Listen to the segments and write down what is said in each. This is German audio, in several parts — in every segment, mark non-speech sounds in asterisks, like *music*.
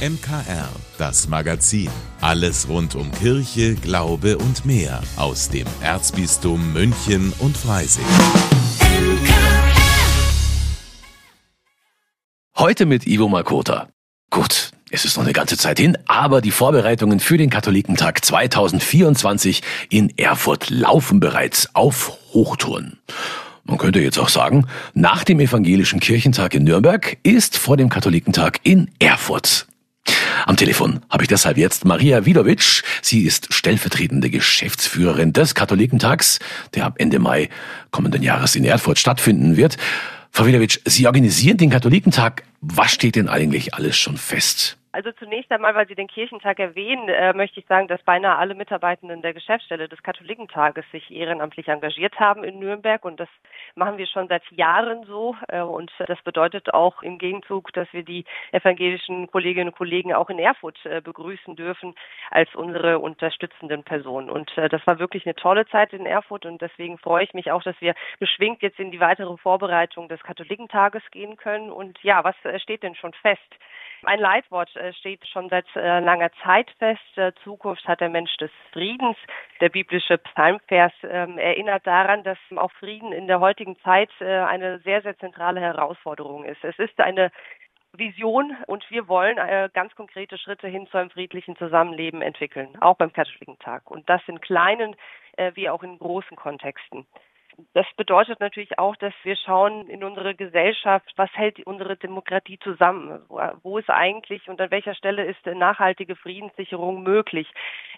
MKR, das Magazin. Alles rund um Kirche, Glaube und mehr aus dem Erzbistum München und Freising. Heute mit Ivo Makota. Gut, es ist noch eine ganze Zeit hin, aber die Vorbereitungen für den Katholikentag 2024 in Erfurt laufen bereits auf Hochtouren. Man könnte jetzt auch sagen, nach dem Evangelischen Kirchentag in Nürnberg ist vor dem Katholikentag in Erfurt. Am Telefon habe ich deshalb jetzt Maria Widovic. Sie ist stellvertretende Geschäftsführerin des Katholikentags, der ab Ende Mai kommenden Jahres in Erfurt stattfinden wird. Frau Widovic, Sie organisieren den Katholikentag. Was steht denn eigentlich alles schon fest? Also zunächst einmal, weil Sie den Kirchentag erwähnen, äh, möchte ich sagen, dass beinahe alle Mitarbeitenden der Geschäftsstelle des Katholikentages sich ehrenamtlich engagiert haben in Nürnberg. Und das machen wir schon seit Jahren so. Äh, und das bedeutet auch im Gegenzug, dass wir die evangelischen Kolleginnen und Kollegen auch in Erfurt äh, begrüßen dürfen als unsere unterstützenden Personen. Und äh, das war wirklich eine tolle Zeit in Erfurt. Und deswegen freue ich mich auch, dass wir beschwingt jetzt in die weitere Vorbereitung des Katholikentages gehen können. Und ja, was äh, steht denn schon fest? Ein Leitwort äh, steht schon seit äh, langer Zeit fest. Äh, Zukunft hat der Mensch des Friedens. Der biblische Psalmvers ähm, erinnert daran, dass auch Frieden in der heutigen Zeit eine sehr, sehr zentrale Herausforderung ist. Es ist eine Vision und wir wollen ganz konkrete Schritte hin zu einem friedlichen Zusammenleben entwickeln, auch beim Katholischen Tag. Und das in kleinen wie auch in großen Kontexten das bedeutet natürlich auch, dass wir schauen in unsere Gesellschaft, was hält unsere Demokratie zusammen? Wo ist eigentlich und an welcher Stelle ist nachhaltige Friedenssicherung möglich?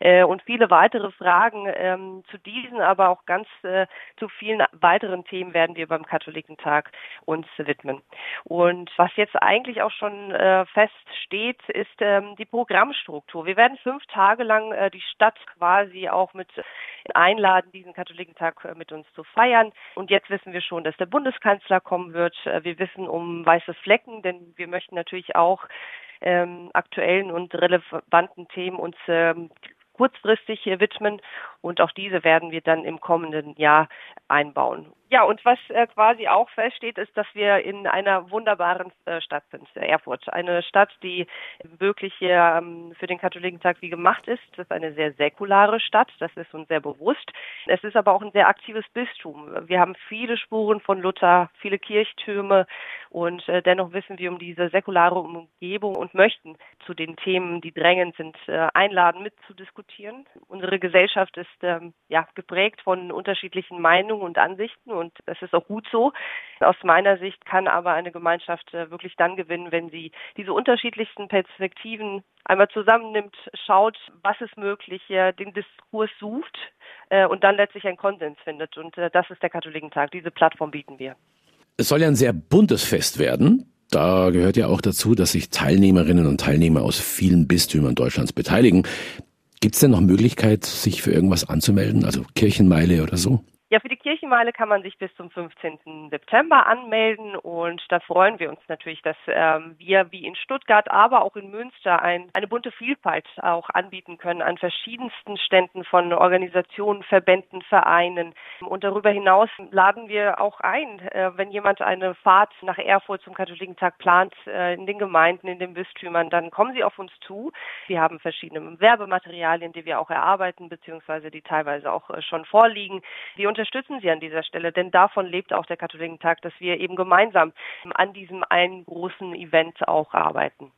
Äh, und viele weitere Fragen ähm, zu diesen, aber auch ganz äh, zu vielen weiteren Themen werden wir beim Katholikentag uns widmen. Und was jetzt eigentlich auch schon äh, feststeht, ist ähm, die Programmstruktur. Wir werden fünf Tage lang die Stadt quasi auch mit einladen, diesen Katholikentag mit uns zu feiern feiern. Und jetzt wissen wir schon, dass der Bundeskanzler kommen wird. Äh, wir wissen um weiße Flecken, denn wir möchten natürlich auch ähm, aktuellen und relevanten Themen uns ähm, kurzfristig widmen und auch diese werden wir dann im kommenden Jahr einbauen. Ja, und was äh, quasi auch feststeht, ist, dass wir in einer wunderbaren äh, Stadt sind, Erfurt. Eine Stadt, die wirklich ähm, für den Katholikentag wie gemacht ist. Das ist eine sehr säkulare Stadt, das ist uns sehr bewusst. Es ist aber auch ein sehr aktives Bistum. Wir haben viele Spuren von Luther, viele Kirchtürme und äh, dennoch wissen wir um diese säkulare Umgebung und möchten zu den Themen, die drängend sind, äh, einladen, mitzudiskutieren. Unsere Gesellschaft ist ähm, ja geprägt von unterschiedlichen Meinungen und Ansichten und das ist auch gut so. Aus meiner Sicht kann aber eine Gemeinschaft äh, wirklich dann gewinnen, wenn sie diese unterschiedlichsten Perspektiven einmal zusammennimmt, schaut, was ist möglich, den Diskurs sucht äh, und dann letztlich einen Konsens findet. Und äh, das ist der Katholikentag. Diese Plattform bieten wir. Es soll ja ein sehr buntes Fest werden. Da gehört ja auch dazu, dass sich Teilnehmerinnen und Teilnehmer aus vielen Bistümern Deutschlands beteiligen. Gibt es denn noch Möglichkeit, sich für irgendwas anzumelden, also Kirchenmeile oder so? Ja, für die Kirchenmeile kann man sich bis zum 15. September anmelden und da freuen wir uns natürlich, dass ähm, wir wie in Stuttgart, aber auch in Münster ein, eine bunte Vielfalt auch anbieten können an verschiedensten Ständen von Organisationen, Verbänden, Vereinen. Und darüber hinaus laden wir auch ein, äh, wenn jemand eine Fahrt nach Erfurt zum Katholikentag plant, äh, in den Gemeinden, in den Bistümern, dann kommen Sie auf uns zu. Wir haben verschiedene Werbematerialien, die wir auch erarbeiten, beziehungsweise die teilweise auch äh, schon vorliegen. Wir unterstützen Sie an dieser Stelle, denn davon lebt auch der Katholikentag, dass wir eben gemeinsam an diesem einen großen Event auch arbeiten.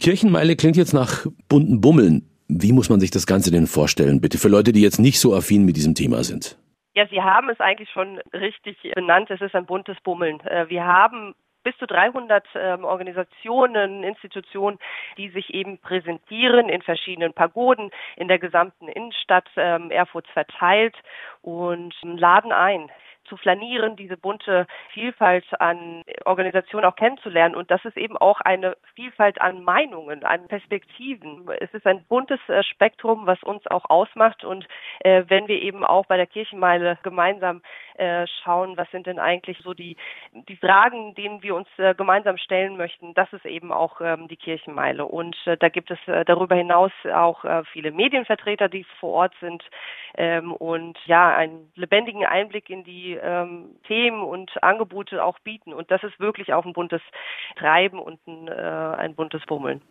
Kirchenmeile klingt jetzt nach bunten Bummeln. Wie muss man sich das Ganze denn vorstellen, bitte, für Leute, die jetzt nicht so affin mit diesem Thema sind? Ja, Sie haben es eigentlich schon richtig benannt. Es ist ein buntes Bummeln. Äh, wir haben bis zu 300 ähm, Organisationen, Institutionen, die sich eben präsentieren in verschiedenen Pagoden in der gesamten Innenstadt ähm, Erfurts verteilt und laden ein zu flanieren, diese bunte Vielfalt an Organisationen auch kennenzulernen. Und das ist eben auch eine Vielfalt an Meinungen, an Perspektiven. Es ist ein buntes äh, Spektrum, was uns auch ausmacht. Und äh, wenn wir eben auch bei der Kirchenmeile gemeinsam äh, schauen, was sind denn eigentlich so die, die Fragen, denen wir uns äh, gemeinsam stellen möchten, das ist eben auch ähm, die Kirchenmeile. Und äh, da gibt es äh, darüber hinaus auch viele Medienvertreter, die vor Ort sind ähm, und ja, einen lebendigen Einblick in die die ähm, Themen und Angebote auch bieten. Und das ist wirklich auch ein buntes Treiben und ein, äh, ein buntes Bummeln.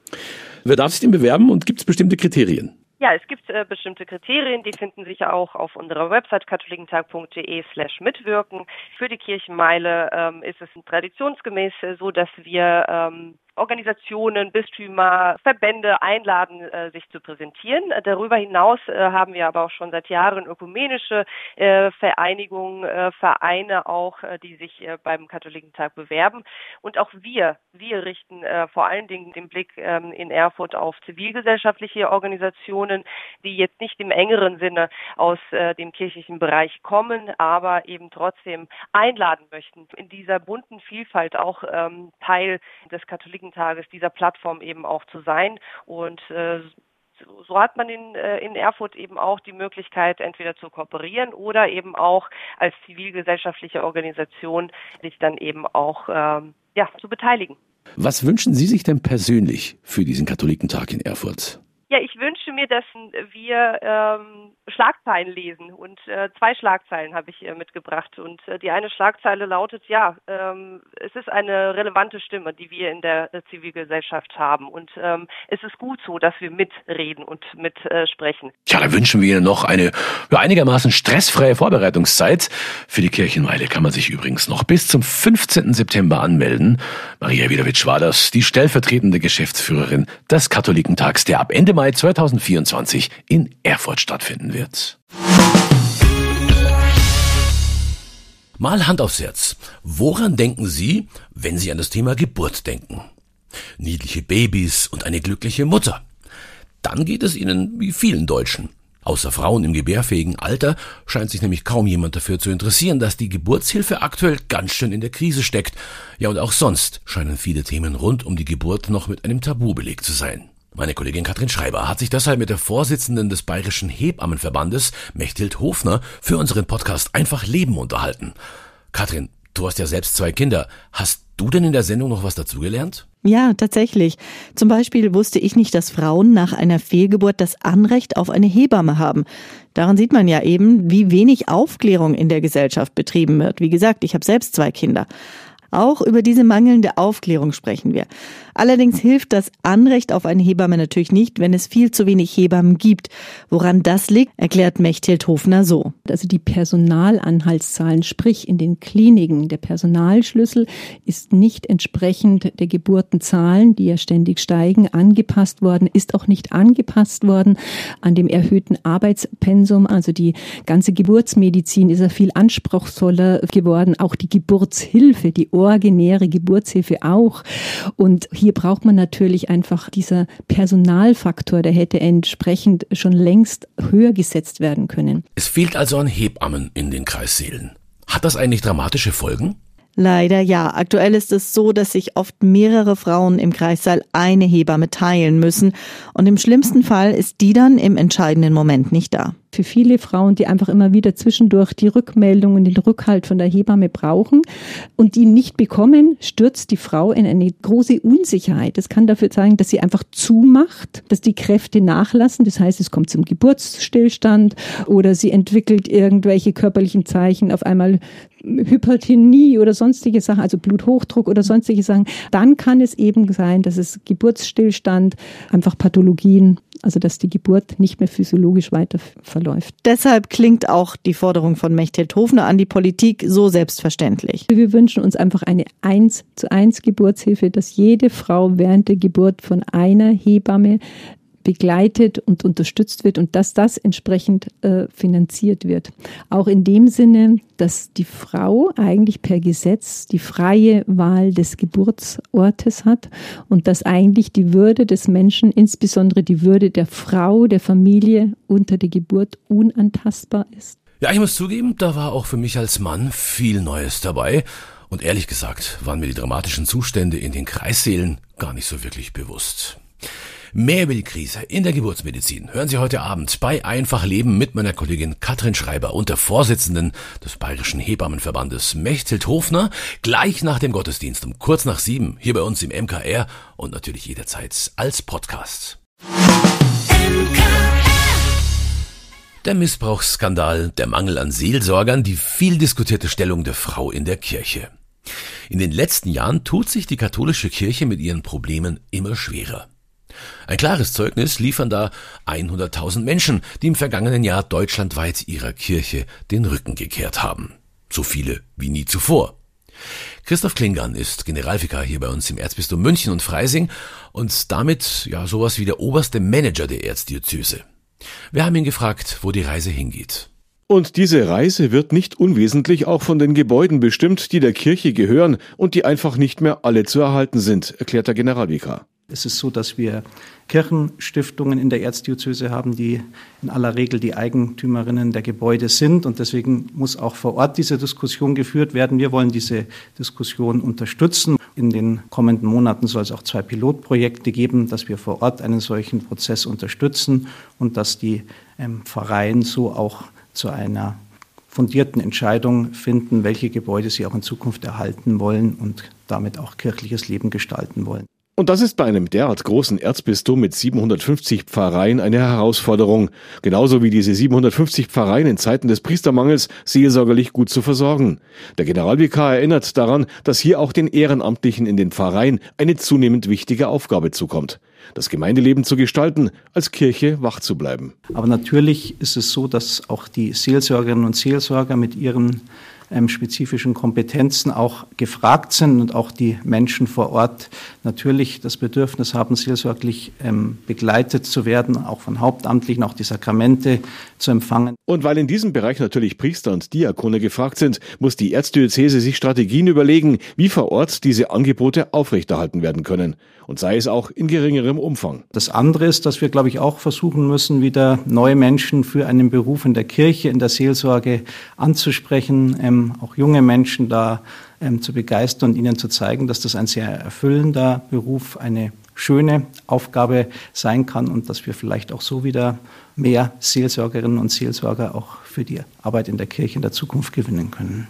Wer darf sich denn bewerben und gibt es bestimmte Kriterien? Ja, es gibt äh, bestimmte Kriterien, die finden sich auch auf unserer Website katholikentag.de slash mitwirken. Für die Kirchenmeile ähm, ist es traditionsgemäß so, dass wir ähm, Organisationen, Bistümer, Verbände einladen, äh, sich zu präsentieren. Darüber hinaus äh, haben wir aber auch schon seit Jahren ökumenische äh, Vereinigungen, äh, Vereine auch, äh, die sich äh, beim Katholikentag bewerben. Und auch wir, wir richten vor allen Dingen den Blick ähm, in Erfurt auf zivilgesellschaftliche Organisationen, die jetzt nicht im engeren Sinne aus dem kirchlichen Bereich kommen, aber eben trotzdem einladen möchten, in dieser bunten Vielfalt auch ähm, Teil des Katholiken Tages dieser Plattform eben auch zu sein. Und äh, so hat man in, äh, in Erfurt eben auch die Möglichkeit, entweder zu kooperieren oder eben auch als zivilgesellschaftliche Organisation sich dann eben auch ähm, ja, zu beteiligen. Was wünschen Sie sich denn persönlich für diesen Katholikentag in Erfurt? Mir, dass wir ähm, Schlagzeilen lesen und äh, zwei Schlagzeilen habe ich äh, mitgebracht und äh, die eine Schlagzeile lautet ja, ähm, es ist eine relevante Stimme, die wir in der äh, Zivilgesellschaft haben und ähm, es ist gut so, dass wir mitreden und mitsprechen. Äh, ja, da wünschen wir Ihnen noch eine ja, einigermaßen stressfreie Vorbereitungszeit. Für die Kirchenweile kann man sich übrigens noch bis zum 15. September anmelden. Maria Widowitsch war das, die stellvertretende Geschäftsführerin des Katholikentags, der ab Ende Mai Mai 2024 in Erfurt stattfinden wird. Mal Hand aufs Herz. Woran denken Sie, wenn Sie an das Thema Geburt denken? Niedliche Babys und eine glückliche Mutter. Dann geht es Ihnen wie vielen Deutschen. Außer Frauen im gebärfähigen Alter scheint sich nämlich kaum jemand dafür zu interessieren, dass die Geburtshilfe aktuell ganz schön in der Krise steckt. Ja, und auch sonst scheinen viele Themen rund um die Geburt noch mit einem Tabu belegt zu sein. Meine Kollegin Katrin Schreiber hat sich deshalb mit der Vorsitzenden des Bayerischen Hebammenverbandes, Mechthild Hofner, für unseren Podcast Einfach Leben unterhalten. Katrin, du hast ja selbst zwei Kinder. Hast du denn in der Sendung noch was dazugelernt? Ja, tatsächlich. Zum Beispiel wusste ich nicht, dass Frauen nach einer Fehlgeburt das Anrecht auf eine Hebamme haben. Daran sieht man ja eben, wie wenig Aufklärung in der Gesellschaft betrieben wird. Wie gesagt, ich habe selbst zwei Kinder. Auch über diese mangelnde Aufklärung sprechen wir. Allerdings hilft das Anrecht auf eine Hebamme natürlich nicht, wenn es viel zu wenig Hebammen gibt. Woran das liegt, erklärt Mechthild Hofner so. Also die Personalanhaltszahlen, sprich in den Kliniken, der Personalschlüssel ist nicht entsprechend der Geburtenzahlen, die ja ständig steigen, angepasst worden, ist auch nicht angepasst worden an dem erhöhten Arbeitspensum. Also die ganze Geburtsmedizin ist ja viel anspruchsvoller geworden, auch die Geburtshilfe, die originäre Geburtshilfe auch. Und hier braucht man natürlich einfach dieser Personalfaktor, der hätte entsprechend schon längst höher gesetzt werden können. Es fehlt also an Hebammen in den Kreissälen. Hat das eigentlich dramatische Folgen? Leider ja. Aktuell ist es so, dass sich oft mehrere Frauen im Kreissaal eine Hebamme teilen müssen. Und im schlimmsten Fall ist die dann im entscheidenden Moment nicht da. Für viele Frauen, die einfach immer wieder zwischendurch die Rückmeldung und den Rückhalt von der Hebamme brauchen und die nicht bekommen, stürzt die Frau in eine große Unsicherheit. Das kann dafür zeigen, dass sie einfach zumacht, dass die Kräfte nachlassen. Das heißt, es kommt zum Geburtsstillstand oder sie entwickelt irgendwelche körperlichen Zeichen, auf einmal Hypertonie oder sonstige Sachen, also Bluthochdruck oder sonstige Sachen, dann kann es eben sein, dass es Geburtsstillstand, einfach Pathologien, also dass die Geburt nicht mehr physiologisch weiter verläuft. Deshalb klingt auch die Forderung von Mechthild Hofner an die Politik so selbstverständlich. Wir wünschen uns einfach eine 1 zu 1 Geburtshilfe, dass jede Frau während der Geburt von einer Hebamme begleitet und unterstützt wird und dass das entsprechend äh, finanziert wird. Auch in dem Sinne, dass die Frau eigentlich per Gesetz die freie Wahl des Geburtsortes hat und dass eigentlich die Würde des Menschen, insbesondere die Würde der Frau, der Familie unter der Geburt unantastbar ist. Ja, ich muss zugeben, da war auch für mich als Mann viel Neues dabei. Und ehrlich gesagt waren mir die dramatischen Zustände in den Kreissälen gar nicht so wirklich bewusst. Mehr über die Krise in der Geburtsmedizin hören Sie heute Abend bei Einfach Leben mit meiner Kollegin Katrin Schreiber und der Vorsitzenden des Bayerischen Hebammenverbandes Mechthild Hofner gleich nach dem Gottesdienst um kurz nach sieben hier bei uns im MKR und natürlich jederzeit als Podcast. Der Missbrauchsskandal, der Mangel an Seelsorgern, die viel diskutierte Stellung der Frau in der Kirche. In den letzten Jahren tut sich die katholische Kirche mit ihren Problemen immer schwerer. Ein klares Zeugnis liefern da 100.000 Menschen, die im vergangenen Jahr deutschlandweit ihrer Kirche den Rücken gekehrt haben. So viele wie nie zuvor. Christoph Klingern ist Generalvikar hier bei uns im Erzbistum München und Freising und damit ja sowas wie der oberste Manager der Erzdiözese. Wir haben ihn gefragt, wo die Reise hingeht. Und diese Reise wird nicht unwesentlich auch von den Gebäuden bestimmt, die der Kirche gehören und die einfach nicht mehr alle zu erhalten sind, erklärt der Generalvikar. Es ist so, dass wir Kirchenstiftungen in der Erzdiözese haben, die in aller Regel die Eigentümerinnen der Gebäude sind. Und deswegen muss auch vor Ort diese Diskussion geführt werden. Wir wollen diese Diskussion unterstützen. In den kommenden Monaten soll es auch zwei Pilotprojekte geben, dass wir vor Ort einen solchen Prozess unterstützen und dass die ähm, Pfarreien so auch zu einer fundierten Entscheidung finden, welche Gebäude sie auch in Zukunft erhalten wollen und damit auch kirchliches Leben gestalten wollen. Und das ist bei einem derart großen Erzbistum mit 750 Pfarreien eine Herausforderung, genauso wie diese 750 Pfarreien in Zeiten des Priestermangels seelsorgerlich gut zu versorgen. Der Generalvikar erinnert daran, dass hier auch den Ehrenamtlichen in den Pfarreien eine zunehmend wichtige Aufgabe zukommt das Gemeindeleben zu gestalten, als Kirche wach zu bleiben. Aber natürlich ist es so, dass auch die Seelsorgerinnen und Seelsorger mit ihren ähm, spezifischen Kompetenzen auch gefragt sind und auch die Menschen vor Ort natürlich das Bedürfnis haben, seelsorglich ähm, begleitet zu werden, auch von Hauptamtlichen, auch die Sakramente zu empfangen. Und weil in diesem Bereich natürlich Priester und Diakone gefragt sind, muss die Erzdiözese sich Strategien überlegen, wie vor Ort diese Angebote aufrechterhalten werden können. Und sei es auch in geringerem Umfang. Das andere ist, dass wir, glaube ich, auch versuchen müssen, wieder neue Menschen für einen Beruf in der Kirche, in der Seelsorge anzusprechen, ähm, auch junge Menschen da ähm, zu begeistern und ihnen zu zeigen, dass das ein sehr erfüllender Beruf, eine schöne Aufgabe sein kann und dass wir vielleicht auch so wieder mehr Seelsorgerinnen und Seelsorger auch für die Arbeit in der Kirche in der Zukunft gewinnen können.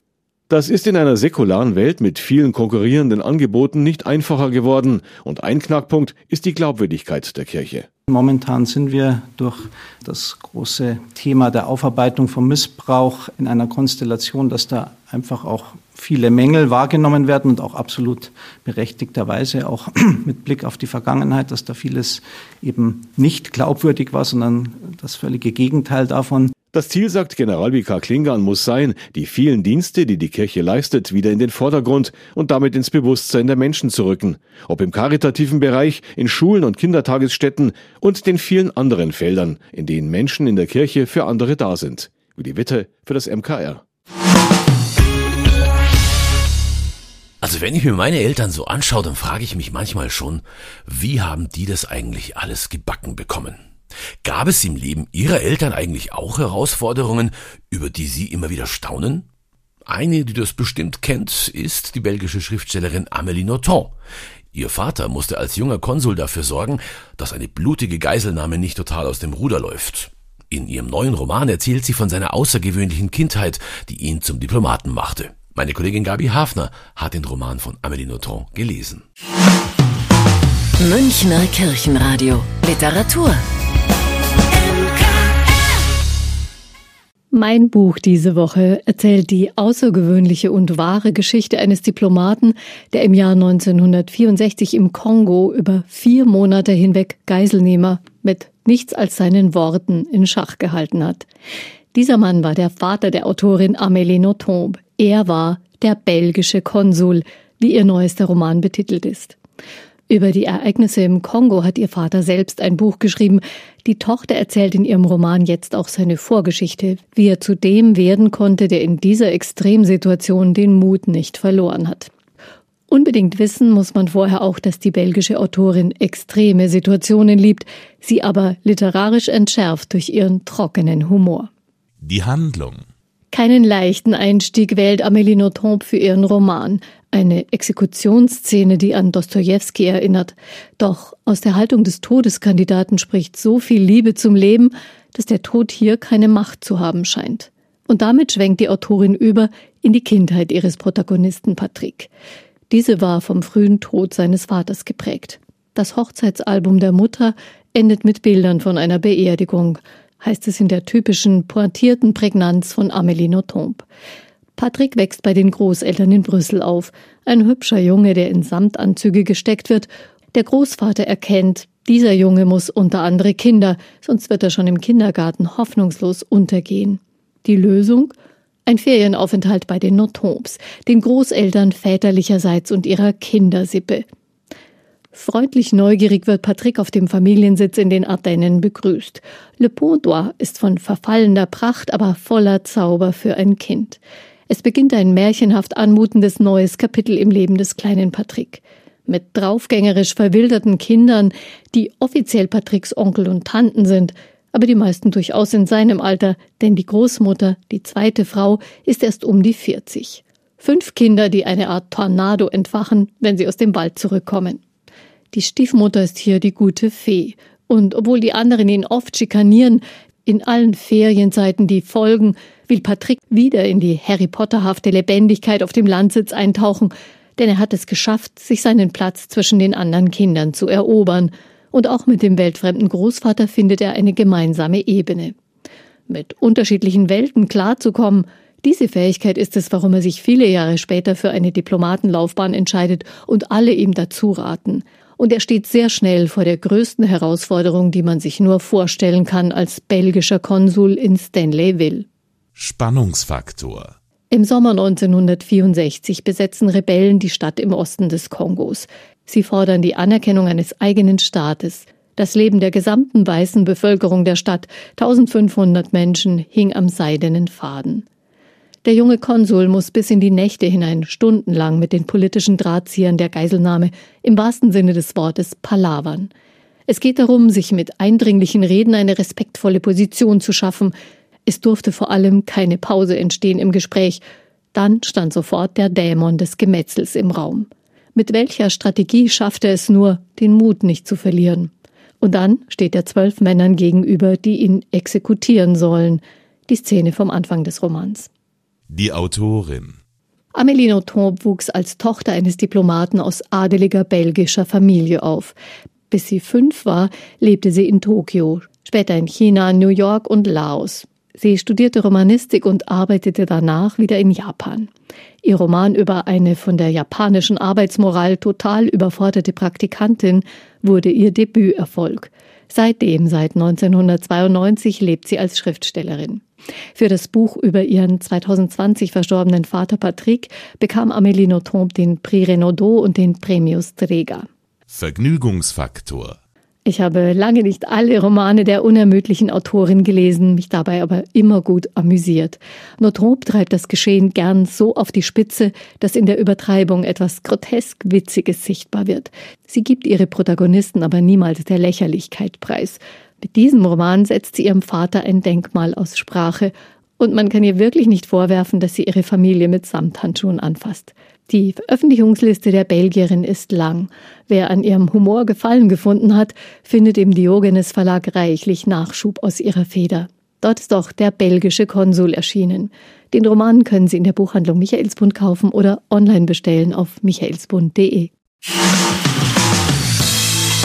Das ist in einer säkularen Welt mit vielen konkurrierenden Angeboten nicht einfacher geworden und ein Knackpunkt ist die Glaubwürdigkeit der Kirche. Momentan sind wir durch das große Thema der Aufarbeitung von Missbrauch in einer Konstellation, dass da einfach auch viele Mängel wahrgenommen werden und auch absolut berechtigterweise auch *clears throat* mit Blick auf die Vergangenheit, dass da vieles eben nicht glaubwürdig war, sondern das völlige Gegenteil davon. Das Ziel, sagt Generalvikar Klingan, muss sein, die vielen Dienste, die die Kirche leistet, wieder in den Vordergrund und damit ins Bewusstsein der Menschen zu rücken. Ob im karitativen Bereich, in Schulen und Kindertagesstätten und den vielen anderen Feldern, in denen Menschen in der Kirche für andere da sind. Wie die Witte für das MKR. Also wenn ich mir meine Eltern so anschaue, dann frage ich mich manchmal schon, wie haben die das eigentlich alles gebacken bekommen? Gab es im Leben Ihrer Eltern eigentlich auch Herausforderungen, über die Sie immer wieder staunen? Eine, die das bestimmt kennt, ist die belgische Schriftstellerin Amélie Nothomb. Ihr Vater musste als junger Konsul dafür sorgen, dass eine blutige Geiselnahme nicht total aus dem Ruder läuft. In ihrem neuen Roman erzählt sie von seiner außergewöhnlichen Kindheit, die ihn zum Diplomaten machte. Meine Kollegin Gabi Hafner hat den Roman von Amélie Nothomb gelesen. Münchner Kirchenradio Literatur Mein Buch diese Woche erzählt die außergewöhnliche und wahre Geschichte eines Diplomaten, der im Jahr 1964 im Kongo über vier Monate hinweg Geiselnehmer mit nichts als seinen Worten in Schach gehalten hat. Dieser Mann war der Vater der Autorin Amélie Nothomb. Er war der belgische Konsul, wie ihr neuester Roman betitelt ist. Über die Ereignisse im Kongo hat ihr Vater selbst ein Buch geschrieben. Die Tochter erzählt in ihrem Roman jetzt auch seine Vorgeschichte, wie er zu dem werden konnte, der in dieser Extremsituation den Mut nicht verloren hat. Unbedingt wissen muss man vorher auch, dass die belgische Autorin extreme Situationen liebt, sie aber literarisch entschärft durch ihren trockenen Humor. Die Handlung. Keinen leichten Einstieg wählt Amélie Nothomb für ihren Roman. Eine Exekutionsszene, die an Dostojewski erinnert. Doch aus der Haltung des Todeskandidaten spricht so viel Liebe zum Leben, dass der Tod hier keine Macht zu haben scheint. Und damit schwenkt die Autorin über in die Kindheit ihres Protagonisten Patrick. Diese war vom frühen Tod seines Vaters geprägt. Das Hochzeitsalbum der Mutter endet mit Bildern von einer Beerdigung. heißt es in der typischen pointierten Prägnanz von Amélie Nothomb. Patrick wächst bei den Großeltern in Brüssel auf. Ein hübscher Junge, der in Samtanzüge gesteckt wird. Der Großvater erkennt, dieser Junge muss unter andere Kinder, sonst wird er schon im Kindergarten hoffnungslos untergehen. Die Lösung? Ein Ferienaufenthalt bei den Notombs, den Großeltern väterlicherseits und ihrer Kindersippe. Freundlich neugierig wird Patrick auf dem Familiensitz in den Ardennen begrüßt. Le Pontois ist von verfallener Pracht, aber voller Zauber für ein Kind. Es beginnt ein märchenhaft anmutendes neues Kapitel im Leben des kleinen Patrick. Mit draufgängerisch verwilderten Kindern, die offiziell Patricks Onkel und Tanten sind, aber die meisten durchaus in seinem Alter, denn die Großmutter, die zweite Frau, ist erst um die 40. Fünf Kinder, die eine Art Tornado entfachen, wenn sie aus dem Wald zurückkommen. Die Stiefmutter ist hier die gute Fee. Und obwohl die anderen ihn oft schikanieren, in allen Ferienzeiten, die folgen, will Patrick wieder in die Harry Potterhafte Lebendigkeit auf dem Landsitz eintauchen, denn er hat es geschafft, sich seinen Platz zwischen den anderen Kindern zu erobern, und auch mit dem weltfremden Großvater findet er eine gemeinsame Ebene. Mit unterschiedlichen Welten klarzukommen, diese Fähigkeit ist es, warum er sich viele Jahre später für eine Diplomatenlaufbahn entscheidet und alle ihm dazu raten. Und er steht sehr schnell vor der größten Herausforderung, die man sich nur vorstellen kann als belgischer Konsul in Stanleyville. Spannungsfaktor im Sommer 1964 besetzen Rebellen die Stadt im Osten des Kongos. Sie fordern die Anerkennung eines eigenen Staates. Das Leben der gesamten weißen Bevölkerung der Stadt, 1500 Menschen, hing am seidenen Faden. Der junge Konsul muss bis in die Nächte hinein stundenlang mit den politischen Drahtziehern der Geiselnahme im wahrsten Sinne des Wortes palavern. Es geht darum, sich mit eindringlichen Reden eine respektvolle Position zu schaffen, es durfte vor allem keine Pause entstehen im Gespräch. Dann stand sofort der Dämon des Gemetzels im Raum. Mit welcher Strategie schaffte es nur, den Mut nicht zu verlieren? Und dann steht er zwölf Männern gegenüber, die ihn exekutieren sollen. Die Szene vom Anfang des Romans. Die Autorin Amélie Nothomb wuchs als Tochter eines Diplomaten aus adeliger belgischer Familie auf. Bis sie fünf war, lebte sie in Tokio, später in China, New York und Laos. Sie studierte Romanistik und arbeitete danach wieder in Japan. Ihr Roman über eine von der japanischen Arbeitsmoral total überforderte Praktikantin wurde ihr Debüterfolg. Seitdem, seit 1992, lebt sie als Schriftstellerin. Für das Buch über ihren 2020 verstorbenen Vater Patrick bekam Amélie Nothomb den Prix Renaudot und den Premius Träger. Vergnügungsfaktor ich habe lange nicht alle Romane der unermüdlichen Autorin gelesen, mich dabei aber immer gut amüsiert. Notrop treibt das Geschehen gern so auf die Spitze, dass in der Übertreibung etwas grotesk Witziges sichtbar wird. Sie gibt ihre Protagonisten aber niemals der Lächerlichkeit preis. Mit diesem Roman setzt sie ihrem Vater ein Denkmal aus Sprache und man kann ihr wirklich nicht vorwerfen, dass sie ihre Familie mit Samthandschuhen anfasst. Die Veröffentlichungsliste der Belgierin ist lang. Wer an ihrem Humor Gefallen gefunden hat, findet im Diogenes Verlag reichlich Nachschub aus ihrer Feder. Dort ist auch der belgische Konsul erschienen. Den Roman können Sie in der Buchhandlung Michaelsbund kaufen oder online bestellen auf michaelsbund.de.